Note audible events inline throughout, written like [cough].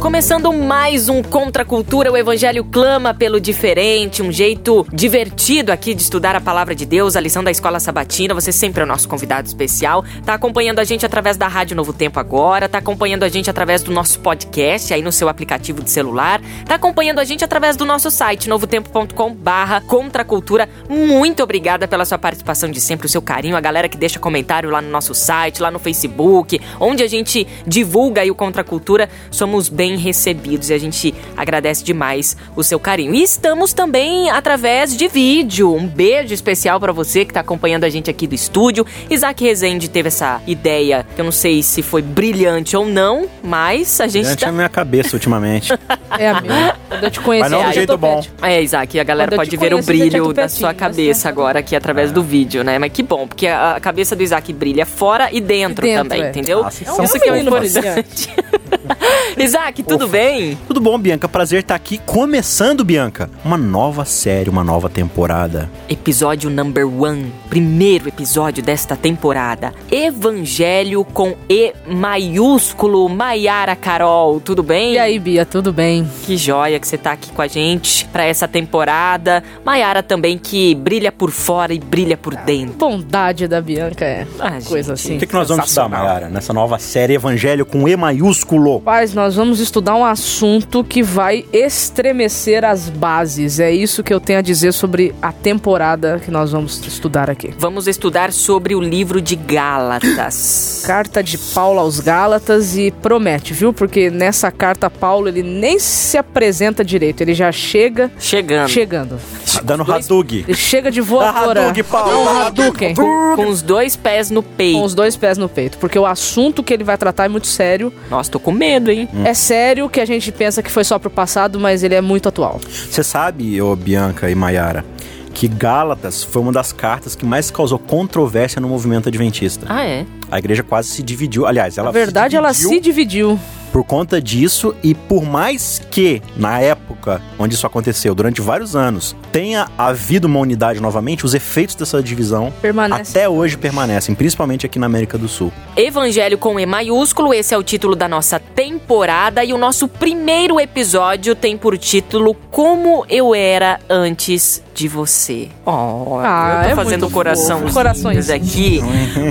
Começando mais um Contra a Cultura, o Evangelho clama pelo diferente, um jeito divertido aqui de estudar a palavra de Deus, a lição da Escola Sabatina. Você sempre é o nosso convidado especial. Tá acompanhando a gente através da Rádio Novo Tempo agora, tá acompanhando a gente através do nosso podcast aí no seu aplicativo de celular, tá acompanhando a gente através do nosso site novotempo.com/barra Contra a Cultura. Muito obrigada pela sua participação de sempre, o seu carinho, a galera que deixa comentário lá no nosso site, lá no Facebook, onde a gente divulga aí o Contra a Cultura. Somos bem bem recebidos e a gente agradece demais o seu carinho. E estamos também através de vídeo. Um beijo especial para você que está acompanhando a gente aqui do estúdio. Isaac Rezende teve essa ideia, que eu não sei se foi brilhante ou não, mas a gente Brilhante tá... na minha cabeça ultimamente. [laughs] É a minha. Quando eu te conheci, Mas não do jeito bom. É, Isaac, a galera pode ver o você tinha brilho da sua né? cabeça agora aqui através do vídeo, né? Mas que bom, porque a a cabeça do Isaac brilha fora e dentro, Dentro, também, é. entendeu? Vocês É um Isso que é o importante. [laughs] [laughs] Isaac, tudo Ufa. bem? Tudo bom, Bianca? Prazer estar aqui. Começando, Bianca, uma nova série, uma nova temporada. Episódio number one, primeiro episódio desta temporada. Evangelho com E maiúsculo, Maiara Carol, tudo bem? E aí, Bia, tudo bem? Que joia que você tá aqui com a gente pra essa temporada. Maiara também que brilha por fora e brilha por dentro. Bondade da Bianca é Ah, coisa gente. assim. O que, que nós vamos estudar. Mayara, nessa nova série Evangelho com E maiúsculo? Paz, nós vamos estudar um assunto que vai estremecer as bases. É isso que eu tenho a dizer sobre a temporada que nós vamos estudar aqui. Vamos estudar sobre o livro de Gálatas. [coughs] Carta de Paulo aos Gálatas e promete, viu? Porque nessa carta Paulo ele nem se apresenta direito, ele já chega Chegando. chegando. Dando Dois- Hadug. Ele chega de Ah, voadora. Hadouken, Paulo. É um Hadouken. Com os dois pés no Com peito. os dois pés no peito, porque o assunto que ele vai tratar é muito sério. Nossa, tô com medo, hein? É sério que a gente pensa que foi só pro passado, mas ele é muito atual. Você sabe, ô Bianca e Mayara, que Gálatas foi uma das cartas que mais causou controvérsia no movimento adventista. Ah, é? A igreja quase se dividiu. Aliás, ela Na verdade, se ela se dividiu. por conta disso e por mais que na época onde isso aconteceu, durante vários anos, tenha havido uma unidade novamente, os efeitos dessa divisão Permanece. até hoje permanecem, principalmente aqui na América do Sul. Evangelho com E maiúsculo, esse é o título da nossa temporada e o nosso primeiro episódio tem por título Como Eu Era Antes de Você. Oh, Ah, eu tô é fazendo coração. Corações. aqui.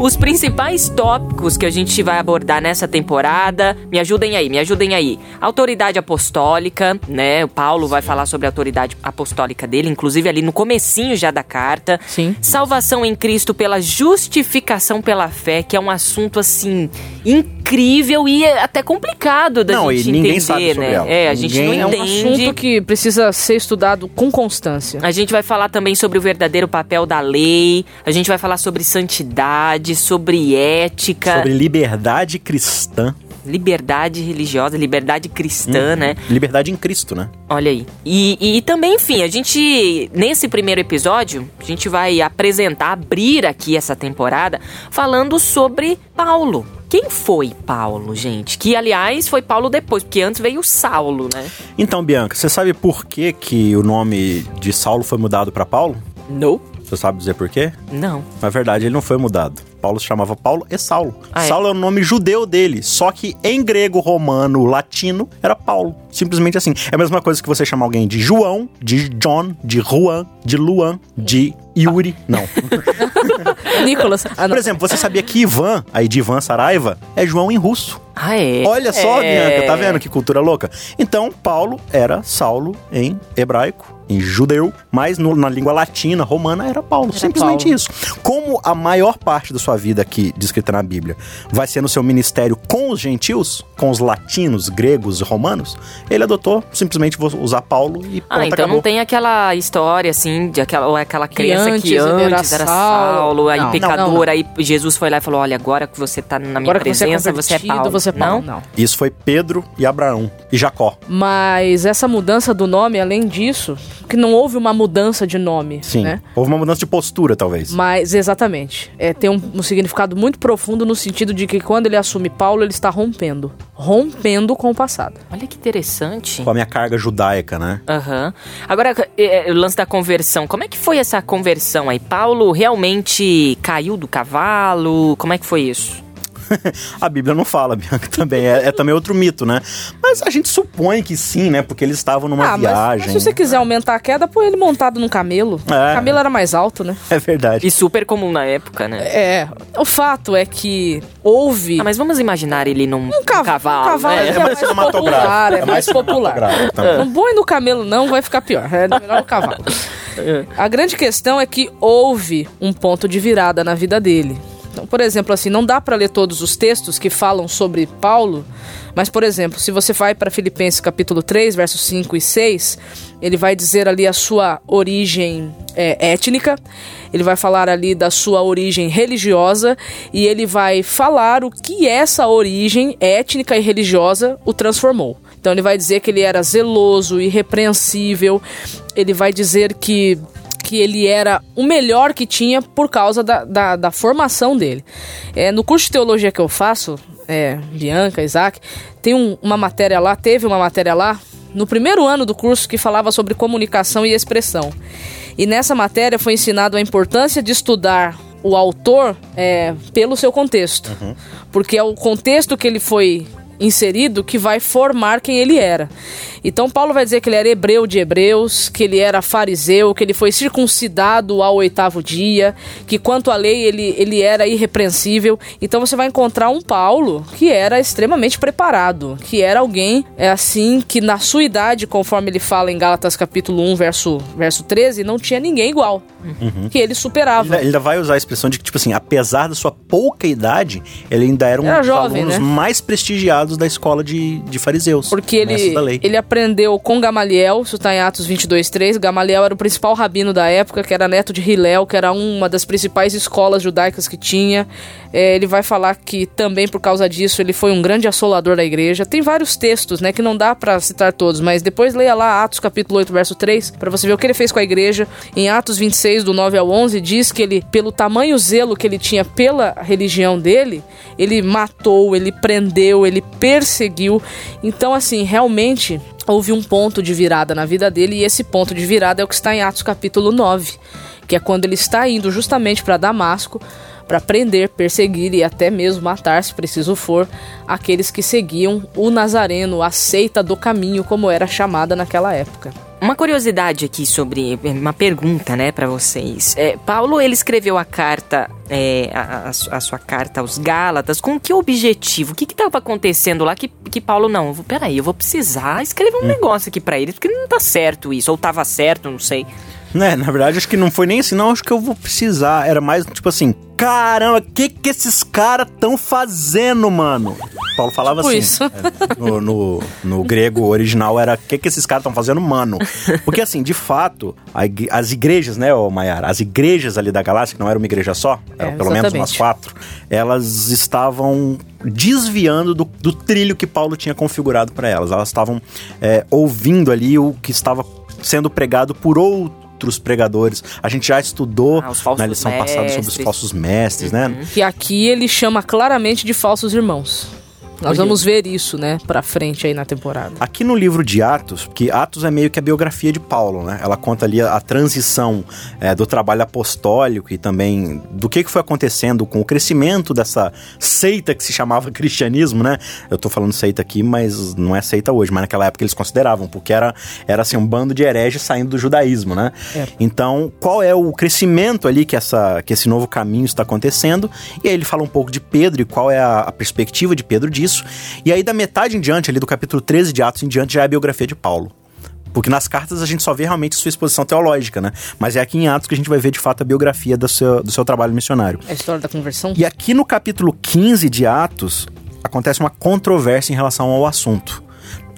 Os principais tópicos que a gente vai abordar nessa temporada, me ajudem aí, me ajudem aí. Autoridade apostólica, né? O Paulo vai falar sobre a autoridade apostólica dele, inclusive ali no comecinho já da carta. Sim. Salvação em Cristo pela justificação pela fé, que é um assunto assim incrível e é até complicado da Não, gente e ninguém entender, sabe sobre né? ela. É, a gente Ninguém- não É um entende. assunto que precisa ser estudado com constância. A gente vai falar também sobre o verdadeiro papel da lei, a gente vai falar sobre santidade, sobre ética, Sobre liberdade cristã, liberdade religiosa, liberdade cristã, né? liberdade em Cristo, né? Olha aí. E, e também, enfim, a gente, nesse primeiro episódio, a gente vai apresentar, abrir aqui essa temporada, falando sobre Paulo. Quem foi Paulo, gente? Que, aliás, foi Paulo depois, porque antes veio Saulo, né? Então, Bianca, você sabe por que, que o nome de Saulo foi mudado para Paulo? Não. Você sabe dizer por quê? Não. Na verdade, ele não foi mudado. Paulo se chamava Paulo e Saulo. Ah, é? Saulo é o nome judeu dele, só que em grego, romano, latino, era Paulo. Simplesmente assim. É a mesma coisa que você chamar alguém de João, de John, de Juan, de Luan, de Yuri. Não. [laughs] Nicolas. Ah. Por exemplo, você sabia que Ivan, aí de Ivan Saraiva, é João em russo. Ah, é? Olha só, É. Bianca, tá vendo que cultura louca? Então, Paulo era Saulo em hebraico, em judeu, mas no- na língua latina, romana, era Paulo. Simplesmente Paulo. isso. Como a maior parte da sua vida aqui, descrita na Bíblia, vai ser no seu ministério com os gentios, com os latinos, gregos e romanos, ele adotou simplesmente vou usar Paulo e Ah, então acabou. não tem aquela história assim, de aquela, ou aquela crença antes que ele era antes era Saulo. Saulo, aí Não, pecador, não, não. aí Jesus foi lá e falou: olha, agora que você tá na minha Agora você é presença, você é convertido, Paulo. você é Paulo. Não? Não. Isso foi Pedro e Abraão e Jacó. Mas essa mudança do nome, além disso, que não houve uma mudança de nome, Sim. né? Houve uma mudança de postura, talvez. Mas, exatamente. É, tem um, um significado muito profundo no sentido de que quando ele assume Paulo, ele está rompendo. Rompendo com o passado. Olha que interessante. Com a minha carga judaica, né? Aham. Agora, é, é, o lance da conversão. Como é que foi essa conversão aí? Paulo realmente caiu do cavalo? Como é que foi isso? [laughs] A Bíblia não fala, Bianca, também. É, é também outro mito, né? Mas a gente supõe que sim, né? Porque eles estavam numa ah, mas- viagem. Mas, se você quiser aumentar a queda, põe ele montado num camelo. É. O camelo era mais alto, né? É verdade. E super comum na época, né? É. O fato é que houve. Ah, mas vamos imaginar ele num Um cava- cavalo, um cavalo né? é mais popular, é mais popular. cinematográfico também. Não põe no camelo, não, vai ficar pior. É melhor no cavalo. [laughs] A grande questão é que houve um ponto de virada na vida dele. Então, por exemplo, assim, não dá para ler todos os textos que falam sobre Paulo, mas, por exemplo, se você vai para Filipenses capítulo 3, versos 5 e 6, ele vai dizer ali a sua origem é, étnica, ele vai falar ali da sua origem religiosa e ele vai falar o que essa origem étnica e religiosa o transformou. Então ele vai dizer que ele era zeloso, irrepreensível, ele vai dizer que que ele era o melhor que tinha por causa da, da, da formação dele. É, no curso de teologia que eu faço, é, Bianca, Isaac, tem um- uma matéria lá, teve uma matéria lá, no primeiro ano do curso que falava sobre comunicação e expressão. E nessa matéria foi ensinado a importância de estudar o autor é, pelo seu contexto. Porque é o contexto que ele foi inserido que vai formar quem ele era. Então Paulo vai dizer que ele era hebreu de hebreus, que ele era fariseu, que ele foi circuncidado ao oitavo dia, que quanto à lei ele, ele era irrepreensível. Então você vai encontrar um Paulo que era extremamente preparado, que era alguém é assim que na sua idade, conforme ele fala em Gálatas capítulo 1, verso, verso 13, não tinha ninguém igual, que ele superava. Ele ainda vai usar a expressão de que, tipo assim, apesar da sua pouca idade, ele ainda era um Era dos jovem, alunos né? mais prestigiados da escola de, de fariseus. Porque ele, ele aprendeu com Gamaliel, isso está em Atos 22, 3. Gamaliel era o principal rabino da época, que era neto de Hilel, que era uma das principais escolas judaicas que tinha. É, ele vai falar que também por causa disso ele foi um grande assolador da igreja. Tem vários textos, né, que não dá para citar todos, mas depois leia lá Atos capítulo 8, verso 3, para você ver o que ele fez com a igreja. Em Atos 26, do 9 ao 11, diz que ele, pelo tamanho zelo que ele tinha pela religião dele, ele matou, ele prendeu, ele perseguiu. Então, assim, realmente houve um ponto de virada na vida dele e esse ponto de virada é o que está em Atos capítulo 9, que é quando ele está indo justamente para Damasco para prender, perseguir e até mesmo matar, se preciso for, aqueles que seguiam o Nazareno, a seita do caminho, como era chamada naquela época. Uma curiosidade aqui sobre uma pergunta, né, para vocês. É, Paulo ele escreveu a carta, é, a, a su- a sua carta aos Gálatas, com que objetivo? O que estava acontecendo lá que, que Paulo não? Peraí, eu vou precisar escrever um negócio aqui para ele, porque não tá certo isso, ou tava certo, não sei. Né, na verdade, acho que não foi nem assim, não, acho que eu vou precisar. Era mais tipo assim, caramba, o que que esses caras tão fazendo, mano? Paulo falava Tipo assim. isso. é, No, no, no grego original era, o que que esses caras estão fazendo, mano? Porque assim, de fato, a as igrejas, né, ô Maiara, as igrejas ali da galáxia, que não era uma igreja só, eram É, pelo menos umas quatro, elas estavam desviando do, do trilho que Paulo tinha configurado para elas. Elas estavam é, ouvindo ali o que estava sendo pregado por outros pregadores. A gente já estudou Ah, na lição passada sobre os mestres. Uhum. falsos mestres, né? Que aqui ele chama claramente de falsos irmãos. Nós vamos ver isso, né, pra frente aí na temporada. Aqui no livro de Atos, que Atos é meio que a biografia de Paulo, né? Ela conta ali a, a transição é, do trabalho apostólico e também do que, que foi acontecendo com o crescimento dessa seita que se chamava [laughs] cristianismo, né? Eu tô falando seita aqui, mas não é seita hoje, mas naquela época eles consideravam, porque era, era assim, um bando de hereges saindo do judaísmo, né? É. Então, qual é o crescimento ali que, essa, que esse novo caminho está acontecendo? E aí ele fala um pouco de Pedro e qual é a, a perspectiva de Pedro disso. Isso. E aí, da metade em diante, ali do capítulo 13 de Atos em diante, já é a biografia de Paulo. Porque nas cartas a gente só vê realmente sua exposição teológica, né? Mas é aqui em Atos que a gente vai ver de fato a biografia do seu, do seu trabalho missionário. A história da conversão. E aqui no capítulo 15 de Atos, acontece uma controvérsia em relação ao assunto.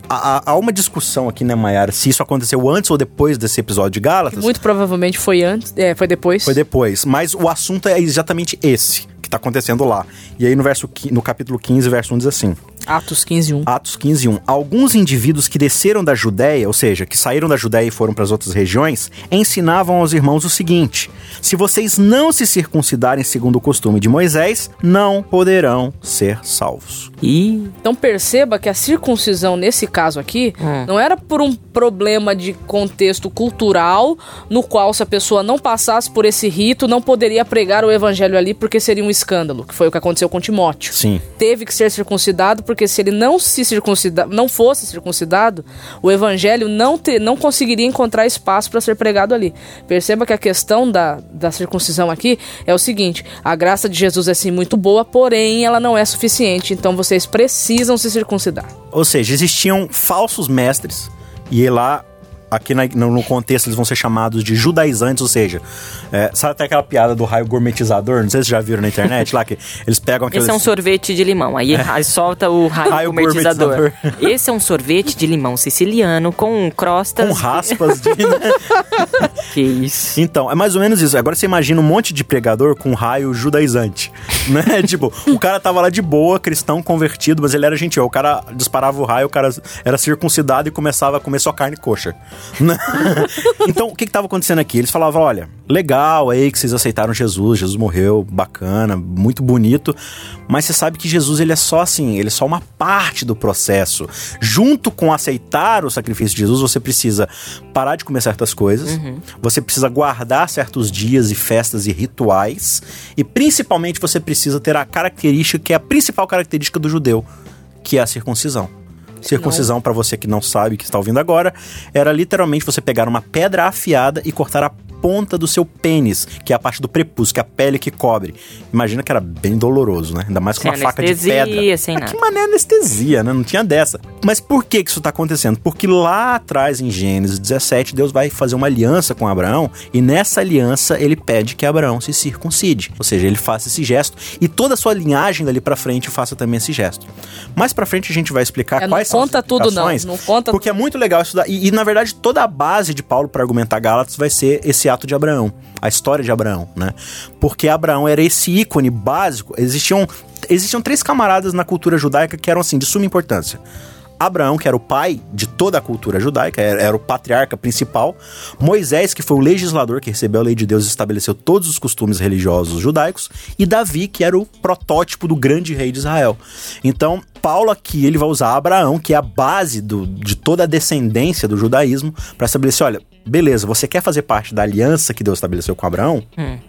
Há, há uma discussão aqui, né, Mayara, se isso aconteceu antes ou depois desse episódio de Gálatas. Muito provavelmente foi antes, é, foi depois. Foi depois, mas o assunto é exatamente esse está acontecendo lá. E aí no verso no capítulo 15, verso 1 diz assim: Atos 15, 1. Atos 15, 1. Alguns indivíduos que desceram da Judéia, ou seja, que saíram da Judéia e foram para as outras regiões, ensinavam aos irmãos o seguinte: se vocês não se circuncidarem segundo o costume de Moisés, não poderão ser salvos. E Então perceba que a circuncisão nesse caso aqui Hum. não era por um problema de contexto cultural, no qual se a pessoa não passasse por esse rito, não poderia pregar o evangelho ali porque seria um escândalo, que foi o que aconteceu com Timóteo. Sim. Teve que ser circuncidado porque se ele não se circuncida, não fosse circuncidado, o evangelho não te, não conseguiria encontrar espaço para ser pregado ali. Perceba que a questão da, da circuncisão aqui é o seguinte: a graça de Jesus é sim muito boa, porém ela não é suficiente, então vocês precisam se circuncidar. Ou seja, existiam falsos mestres, e lá, aqui na- no contexto, eles vão ser chamados de judaizantes, ou seja, é, sabe até aquela piada do raio gourmetizador? Não sei se vocês já viram na internet lá, que eles pegam aqueles. esse é um sorvete de limão. Aí, [laughs] aí solta o raio, Raio gourmetizador. gourmetizador. Esse é um sorvete de limão siciliano com crostas. Com raspas de. [laughs] Que isso. Então, é mais ou menos isso. Agora você imagina um monte de pregador com raio judaizante, [laughs] né? tipo, o cara tava lá de boa, cristão convertido, mas ele era gentil. O cara disparava o raio, o cara era circuncidado e começava a comer só carne coxa. Né? [laughs] então, o que que tava acontecendo aqui? Eles falavam, olha, legal aí que vocês aceitaram Jesus, Jesus morreu, bacana, muito bonito, mas você sabe que Jesus, ele é só assim, ele é só uma parte do processo. Junto com aceitar o sacrifício de Jesus, você precisa parar de comer certas coisas, você precisa guardar certos dias e festas e rituais, e principalmente você precisa ter a característica que é a principal característica do judeu, que é a circuncisão. Circuncisão, para você que não sabe, que está ouvindo agora, era literalmente você pegar uma pedra afiada e cortar a ponta do seu pênis, que é a parte do prepúcio, que é a pele que cobre. Imagina que era bem doloroso, né? Ainda mais com Sem uma faca de pedra. sem Ah, nada. que mané anestesia, né? Não tinha dessa. Mas por que que isso tá acontecendo? Porque lá atrás, em Gênesis 17, Deus vai fazer uma aliança com Abraão, e nessa aliança ele pede que Abraão se circuncide. Ou seja, ele faça esse gesto, e toda a sua linhagem dali pra frente faça também esse gesto. Mais pra frente a gente vai explicar É, não quais são conta as tudo, não. Não conta Porque é muito legal estudar. E, e, na verdade, toda a base de Paulo para argumentar Gálatas vai ser esse ato de Abraão, a história de Abraão, né? Porque Abraão era esse ícone básico. Existiam, existiam três camaradas na cultura judaica que eram assim de suma importância. Abraão, que era o pai de toda a cultura judaica, era, era o patriarca principal. Moisés, que foi o legislador que recebeu a lei de Deus e estabeleceu todos os costumes religiosos judaicos. E Davi, que era o protótipo do grande rei de Israel. Então, Paulo aqui ele vai usar Abraão, que é a base do- de toda a descendência do judaísmo, para estabelecer: olha, beleza, você quer fazer parte da aliança que Deus estabeleceu com Abraão?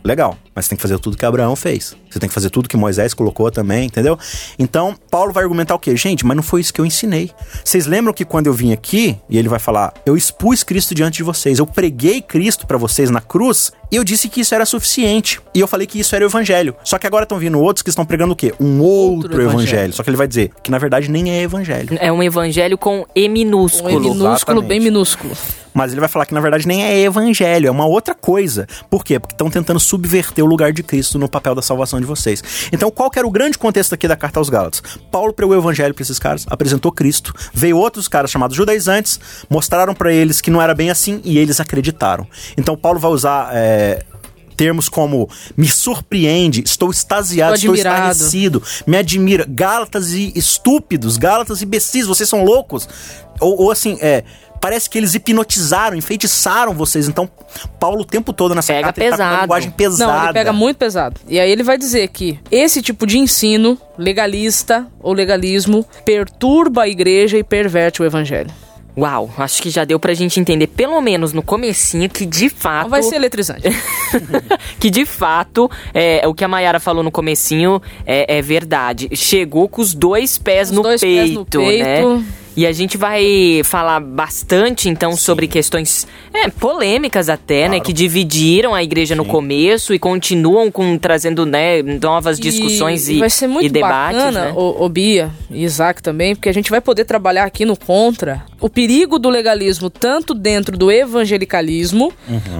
Legal, mas você tem que fazer tudo que Abraão fez. Você tem que fazer tudo que Moisés colocou também, entendeu? Então, Paulo vai argumentar o quê? Gente, mas não foi isso que eu ensinei. Vocês lembram que quando eu vim aqui, e ele vai falar, eu expus Cristo diante de vocês, eu preguei Cristo para vocês na cruz, e eu disse que isso era suficiente. E eu falei que isso era o evangelho. Só que agora estão vindo outros que estão pregando o quê? Um outro, Outro evangelho. evangelho. Só que ele vai dizer que na verdade nem é evangelho. É um evangelho com E Um minúsculo. E minúsculo, exatamente. bem minúsculo. Mas ele vai falar que na verdade nem é evangelho, é uma outra coisa. Por quê? Porque estão tentando subverter o lugar de Cristo no papel da salvação de vocês. Então, qual que era o grande contexto aqui da carta aos Gálatas? Paulo pregou o evangelho para esses caras, apresentou Cristo, veio outros caras chamados judaizantes, mostraram para eles que não era bem assim e eles acreditaram. Então, Paulo vai usar é, termos como me surpreende, estou extasiado, Estou estou estarrecido, me admira. Gálatas e estúpidos, Gálatas e imbecis, vocês são loucos. Ou, ou assim, é. Parece que eles hipnotizaram, enfeitiçaram vocês. Então, Paulo o tempo todo nessa Pega carta ele tá com pesado. linguagem pesada. Não, ele pega muito pesado. E aí ele vai dizer que esse tipo de ensino legalista ou legalismo perturba a igreja e perverte o evangelho. Uau, acho que já deu pra gente entender, pelo menos no comecinho, que de fato. Não vai ser eletrizante. [laughs] que de fato, é, o que a Mayara falou no comecinho é, é verdade. Chegou com os dois pés, Os no, dois peito, pés no peito. né? E a gente vai falar bastante, então, sobre questões é, polêmicas até, né? Que dividiram a igreja no começo e continuam com, trazendo né, novas discussões e, vai ser muito e debates. bacana, né? o, o Bia e Isaac também, porque a gente vai poder trabalhar aqui no contra o perigo do legalismo tanto dentro do evangelicalismo,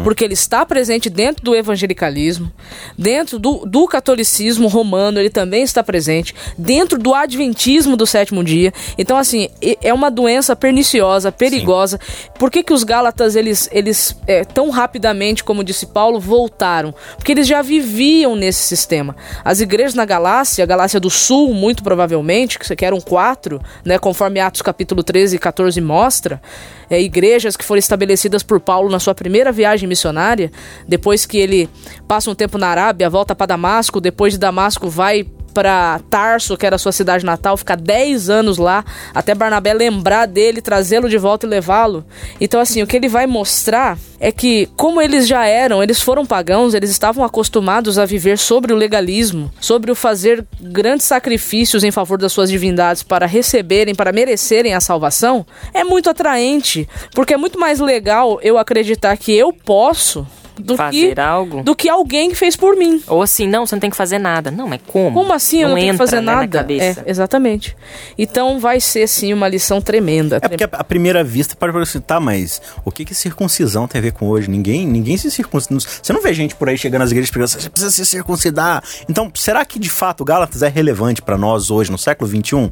porque ele está presente dentro do evangelicalismo, dentro do, do catolicismo romano, ele também está presente, dentro do adventismo do sétimo dia. Então, assim, e- é uma doença perniciosa, perigosa. Por que, que os Gálatas, eles, eles é, tão rapidamente, como disse Paulo, voltaram? Porque eles já viviam nesse sistema. As igrejas na Galácia, a Galácia do Sul, muito provavelmente, que que eram quatro, né, conforme Atos capítulo 13 e 14 mostra, é, igrejas que foram estabelecidas por Paulo na sua primeira viagem missionária, depois que ele passa um tempo na Arábia, volta para Damasco, depois de Damasco vai para Tarso, que era sua cidade natal, ficar 10 anos lá, até Barnabé lembrar dele, trazê-lo de volta e levá-lo. Então, assim, o que ele vai mostrar é que, como eles já eram, eles foram pagãos, eles estavam acostumados a viver sobre o legalismo, sobre o fazer grandes sacrifícios em favor das suas divindades para receberem, para merecerem a salvação, é muito atraente, porque é muito mais legal eu acreditar que eu posso do Fazer que algo. do que alguém que fez por mim. Ou assim, não, você não tem que fazer nada. Não, mas como? Como assim eu não, tenho que entra, fazer né, na nada? cabeça. é, exatamente. Então vai ser sim uma lição tremenda. É porque à primeira vista pode parecer, tá, mas o que que circuncisão tem a ver com hoje? Ninguém, ninguém se circuncida. Você não vê gente por aí chegando nas igrejas pegando, você precisa se circuncidar. Então, será que de fato Gálatas é relevante pra nós hoje, no século XXI?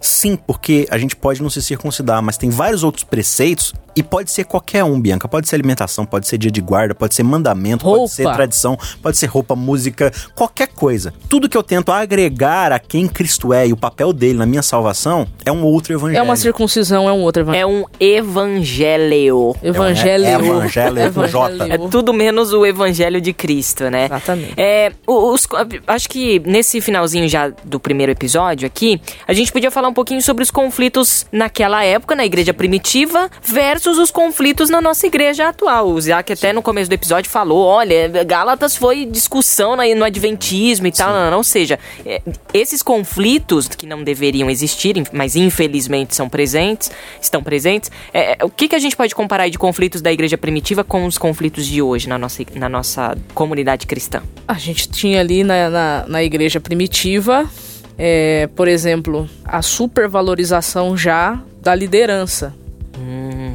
Sim, porque a gente pode não se circuncidar, mas tem vários outros preceitos e pode ser qualquer um, Bianca. Pode ser alimentação, pode ser dia de guarda, pode ser mandamento, Roupa. pode ser tradição, pode ser roupa, música, qualquer coisa. Tudo que eu tento agregar a quem Cristo é e o papel dele na minha salvação é um outro evangelho. É uma circuncisão, é um outro evangelho. É um evangelho. Evangelho. É- é evangelho com J. É tudo menos o evangelho de Cristo, né? Exatamente. É, os- acho que nesse finalzinho já do primeiro episódio aqui, a gente podia falar um pouquinho sobre os conflitos naquela época, na igreja primitiva, versus os conflitos na nossa igreja atual. O Isaac até no começo do episódio falou, olha, Gálatas foi discussão no adventismo e tal, não, não, ou seja, é, esses conflitos que não deveriam existir, mas infelizmente são presentes, estão presentes, é, é, o que, que a gente pode comparar aí de conflitos da igreja primitiva com os conflitos de hoje na nossa, na nossa comunidade cristã? A gente tinha ali na, na, na igreja primitiva, é, por exemplo, a supervalorização já da liderança. Hum,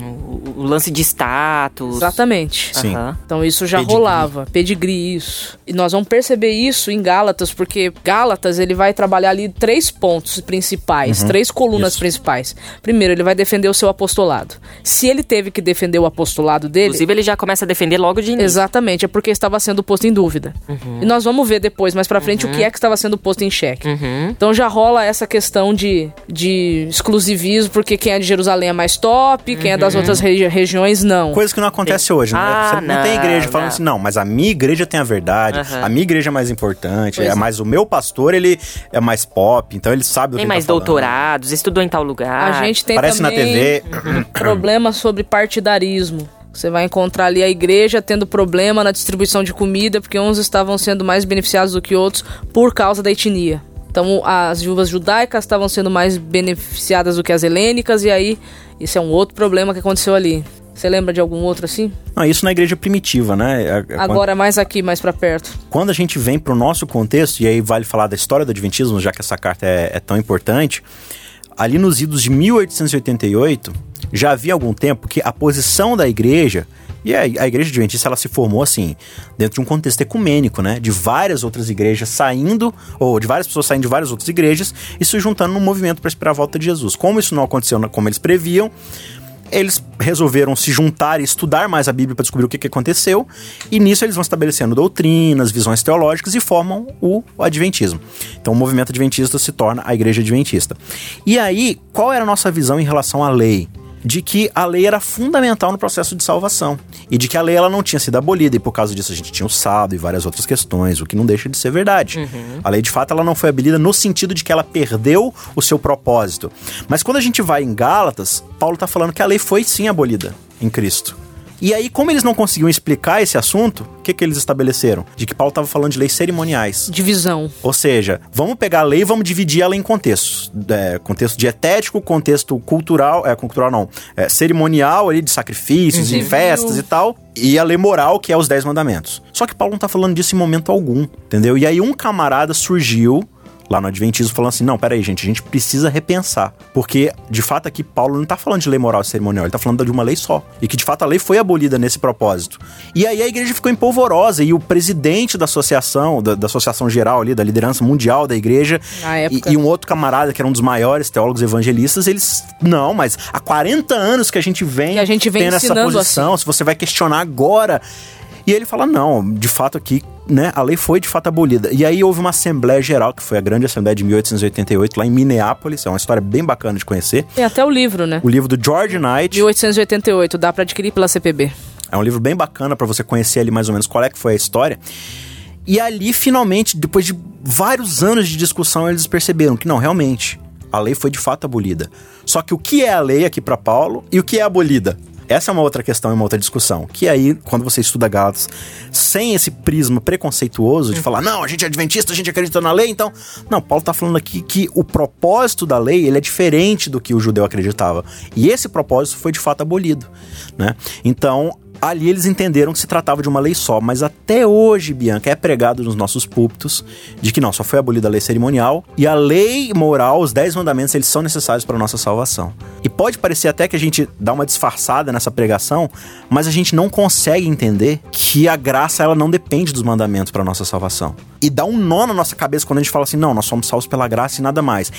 lance de status. Exatamente. Sim. Aham. Então isso já Pedigree. rolava, pedigree isso. E nós vamos perceber isso em Gálatas, porque Gálatas ele vai trabalhar ali três pontos principais, três colunas Isso. principais. Primeiro, ele vai defender o seu apostolado. Se ele teve que defender o apostolado dele, Inclusive, ele já começa a defender logo de início. Exatamente, é porque estava sendo posto em dúvida. E nós vamos ver depois, mais pra frente, o que é que estava sendo posto em xeque. Uhum. Então já rola essa questão de, de exclusivismo, porque quem é de Jerusalém é mais top, quem é das outras regi- regiões não. Coisa que não acontece hoje, né? Ah, Você não, tem não, igreja falando não. assim, não, mas a minha igreja tem a verdade, a minha igreja é mais importante, Pois é, é. mas o meu pastor, ele é mais pop, então ele sabe do Tem que mais ele tá falando. doutorados, estudou em tal lugar. A gente tem Aparece na também TV. [clears throat] problema sobre partidarismo. Você vai encontrar ali a igreja tendo problema na distribuição de comida, porque uns estavam sendo mais beneficiados do que outros por causa da etnia. Então, as viúvas judaicas estavam sendo mais beneficiadas do que as helênicas, e aí, isso é um outro problema que aconteceu ali. Você lembra de algum outro assim? Não, isso na igreja primitiva, né? É- é quando- Agora, mais aqui, mais pra perto. quando a gente vem para o nosso contexto, e aí vale falar da história do Adventismo, já que essa carta é, é tão importante, ali nos idos de 1888, já havia algum tempo que a posição da igreja, e a, a igreja adventista ela se formou assim, dentro de um contexto ecumênico, né? De várias outras igrejas saindo, ou de várias pessoas saindo de várias outras igrejas e se juntando num movimento para esperar a volta de Jesus. Como isso não aconteceu como eles previam, eles resolveram se juntar e estudar mais a Bíblia para descobrir o que, que aconteceu, e nisso eles vão estabelecendo doutrinas, visões teológicas e formam o Adventismo. Então o movimento adventista se torna a Igreja Adventista. E aí, qual era a nossa visão em relação à lei? De que a lei era fundamental no processo de salvação. E de que a lei ela não tinha sido abolida, e por causa disso a gente tinha o sábado e várias outras questões, o que não deixa de ser verdade. A lei, de fato, ela não foi abolida no sentido de que ela perdeu o seu propósito. Mas quando a gente vai em Gálatas, Paulo está falando que a lei foi sim abolida em Cristo. E aí, como eles não conseguiam explicar esse assunto, o que, que eles estabeleceram? De que Paulo estava falando de leis cerimoniais. Divisão. Ou seja, vamos pegar a lei e vamos dividir ela em contextos. É, contexto dietético, contexto cultural, é, cultural não, é, cerimonial ali de sacrifícios e Civil. festas e tal. E a lei moral, que é os dez mandamentos. Só que Paulo não tá falando disso em momento algum, entendeu? E aí um camarada surgiu lá no Adventismo falando assim: não, peraí, gente, a gente precisa repensar. Porque, de fato, aqui Paulo não tá falando de lei moral e cerimonial, ele tá falando de uma lei só. E que, de fato, a lei foi abolida nesse propósito. E aí a igreja ficou empolvorosa e o presidente da associação, da, da associação geral ali, da liderança mundial da igreja, e, e um outro camarada que era um dos maiores teólogos evangelistas, eles. Não, mas há 40 anos que a gente vem, Que a gente vem tendo essa ensinando assim. posição, se você vai questionar agora. E ele fala: não, de fato aqui, né, a lei foi de fato abolida. E aí houve uma Assembleia Geral, que foi a grande Assembleia de 1888, lá em Minneapolis. É uma história bem bacana de conhecer. Tem até o livro, né? O livro do George Knight. 1888, dá pra adquirir pela CPB. É um livro bem bacana pra você conhecer ali mais ou menos qual é que foi a história. E ali, finalmente, depois de vários anos de discussão, eles perceberam que não, realmente, a lei foi de fato abolida. Só que o que é a lei aqui pra Paulo e o que é abolida? Essa é uma outra questão e uma outra discussão. Que aí, quando você estuda Gálatas, sem esse prisma preconceituoso de falar, não, a gente é adventista, a gente acredita na lei, então. Não, Paulo tá falando aqui que o propósito da lei ele é diferente do que o judeu acreditava. E esse propósito foi de fato abolido. Né? Então, ali eles entenderam que se tratava de uma lei só, mas até hoje, Bianca, é pregado nos nossos púlpitos de que não, só foi abolida a lei cerimonial e a lei moral, os dez mandamentos, eles são necessários para a nossa salvação. E pode parecer até que a gente dá uma disfarçada nessa pregação, mas a gente não consegue entender que a graça ela não depende dos mandamentos para nossa salvação. E dá um nó na nossa cabeça quando a gente fala assim, não, nós somos salvos pela graça e nada mais.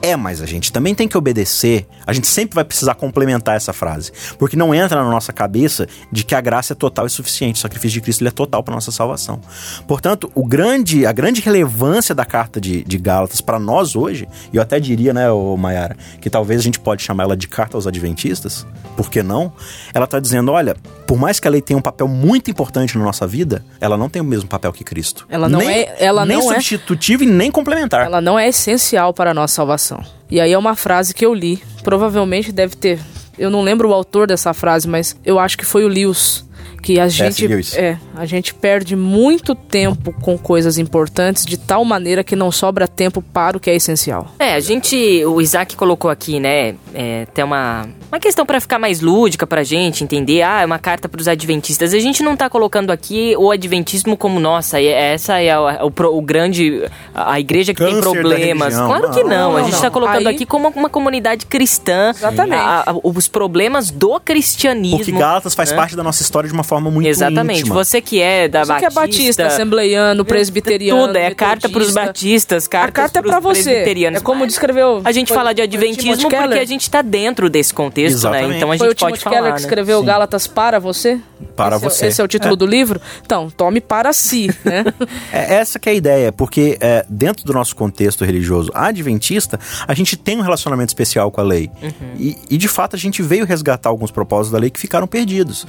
É, mas a gente também tem que obedecer. A gente sempre vai precisar complementar essa frase. Porque não entra na nossa cabeça de que a graça é total e suficiente. O sacrifício de Cristo é total para nossa salvação. Portanto, o grande, a grande relevância da carta de, de Gálatas para nós hoje, e eu até diria, né, Mayara, que talvez a gente pode chamar ela de carta aos adventistas, por que não? Ela está dizendo, olha, por mais que a lei tenha um papel muito importante na nossa vida, ela não tem o mesmo papel que Cristo. Ela não nem, é- ela nem não é- substitutivo e nem complementar. Ela não é essencial para a nossa salvação. E aí é uma frase que eu li. Provavelmente deve ter. Eu não lembro o autor dessa frase, mas eu acho que foi o Lewis. Que a gente, é, a gente perde muito tempo com coisas importantes de tal maneira que não sobra tempo para o que é essencial. É, a gente, o Isaac colocou aqui, né, é, tem uma, uma questão pra ficar mais lúdica pra gente entender, ah, é uma carta pros adventistas. A gente não tá colocando aqui o adventismo como, nossa, é- essa é a- o, o grande, a a igreja que tem Câncer da problemas. Claro que não, Não, a gente não. tá colocando Aí- aqui como uma comunidade cristã. Exatamente. a- a- os problemas do cristianismo. Porque Gálatas faz né? parte da nossa história de uma forma muito Exatamente. íntima. Você que é da Você que é batista, assembleiano, presbiteriano, Tudo, é carta pros metodista. batistas, carta A carta é pra você. É como descreveu. A gente foi- fala de adventismo porque a gente tá dentro desse contexto, né? Exatamente. Então a Foi o gente pode Timothy falar, Keller que né? escreveu Sim. Gálatas para você? Para Esse é- você. Esse é o título do livro? Então, tome para si, né? [laughs] É essa que é a ideia, porque é, dentro do nosso contexto religioso adventista, a gente tem um relacionamento especial com a lei. Uhum. E, e, de fato a gente veio resgatar alguns propósitos da lei que ficaram perdidos.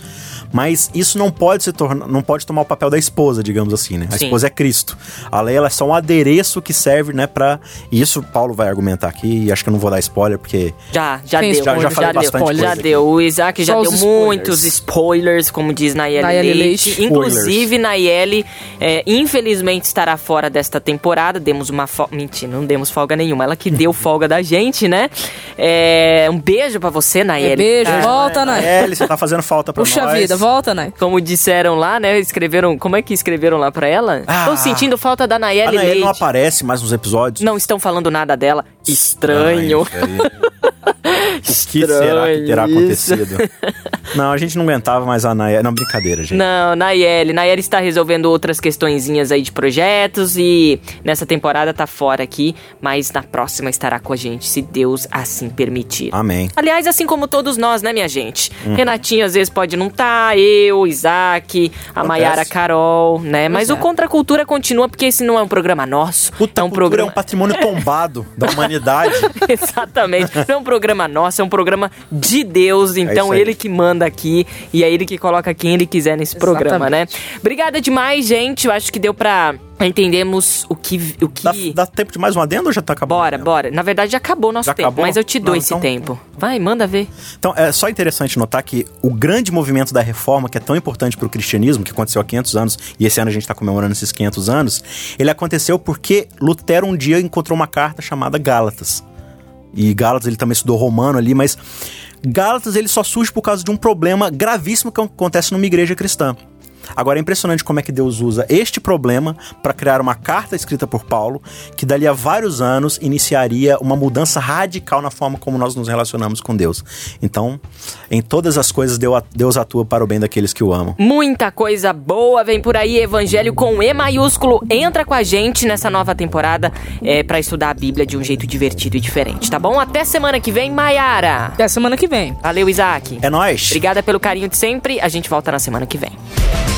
Mas isso não pode se tornar, não pode tomar o papel da esposa, digamos assim, né? A Sim. esposa é Cristo. A lei ela é só um adereço que serve, né, para e isso Paulo vai argumentar aqui, e acho que eu não vou dar spoiler porque Já, já Tem deu. spoiler, já falei deu, bastante já coisa aqui. deu. O Isaac já Só deu spoilers. muitos spoilers, como diz Nayeli, Nayeli Leite. Leite. Inclusive, Nayeli, é, infelizmente, estará fora desta temporada. Demos uma folga. Mentira, não demos folga nenhuma. Ela que [laughs] deu folga da gente, né? É, um beijo pra você, Nayeli. É, beijo, Ah, volta, Nai. É, você tá fazendo falta pra Puxa nós. vida, volta, Nai. Como disseram lá, né? Escreveram. Como é que escreveram lá pra ela? Ah. Estou sentindo falta da A Nayeli Nayeli Leite. não aparece mais nos episódios. Não estão falando nada dela. Estranho. [laughs] O que será que terá isso. acontecido? [laughs] Não, a gente não aguentava mais a Nayeli. Não, brincadeira, gente. Não, Nayeli. Nayeli está resolvendo outras questõezinhas aí de projetos e nessa temporada tá fora aqui, mas na próxima estará com a gente, se Deus assim permitir. Amém. Aliás, assim como todos nós, né, minha gente? Uhum. Renatinho às vezes pode não estar, eu, Isaac, a. Mayara Carol, né? Mas é. o Contra a Cultura continua porque esse não é um programa nosso. Puta, é um cultura programa. é um patrimônio tombado da [laughs] humanidade. Exatamente. Não é um programa nossa, é um programa de Deus, então isso aí. ele que manda aqui e é ele que coloca quem ele quiser nesse programa, né? Obrigada demais, gente. Eu acho que deu pra entendermos o que. O que... Dá, dá tempo de mais um adendo ou já tá acabando? Bora, bora. Na verdade, já acabou o nosso Já tempo, acabou? mas eu te dou Não, esse então- tempo. Vai, manda ver. Então, é só interessante notar que o grande movimento da reforma, que é tão importante para o cristianismo, que aconteceu há 500 anos, e esse ano a gente está comemorando esses 500 anos, ele aconteceu porque Lutero um dia encontrou uma carta chamada Gálatas. E Gálatas ele também estudou romano ali, mas Gálatas ele só surge por causa de um problema gravíssimo que acontece numa igreja cristã. Agora é impressionante como é que Deus usa este problema para criar uma carta escrita por Paulo, que dali a vários anos iniciaria uma mudança radical na forma como nós nos relacionamos com Deus. Então, em todas as coisas, Deu- Deus atua para o bem daqueles que o amam. Muita coisa boa vem por aí, Evangelho com E maiúsculo. Entra com a gente nessa nova temporada é, para estudar a Bíblia de um jeito divertido e diferente, tá bom? Até semana que vem, Maiara. Até semana que vem. Valeu, Isaac. É nóis! Obrigada pelo carinho de sempre. A gente volta na semana que vem.